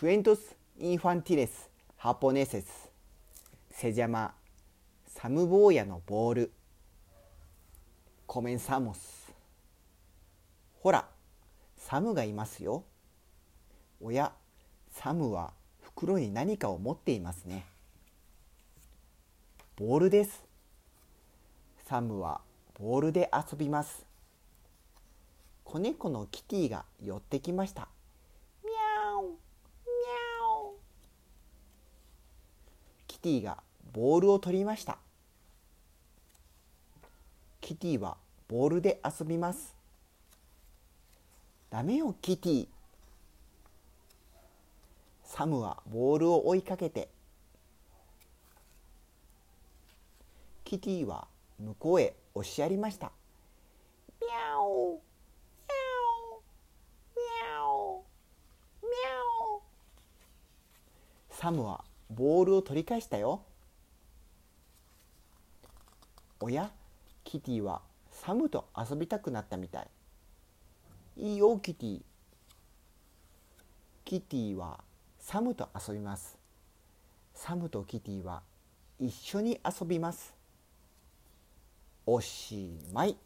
Cuentos infantiles japoneses. Se llama サム坊やのボール Comenzamos. ほらサムがいますよおやサムは袋に何かを持っていますねボールですサムはボールで遊びます子猫のキティが寄ってきましたミャオミャオキティがボールを取りました。キティはボールで遊びます。ダメよキティ。サムはボールを追いかけて。キティは向こうへ押しやりました。ミャオ。ミャオ。ミャオ。ミャオ。サムはボールを取り返したよ。おやキティはサムと遊びたくなったみたい。いいよキティ。キティはサムと遊びます。サムとキティは一緒に遊びます。おしまい。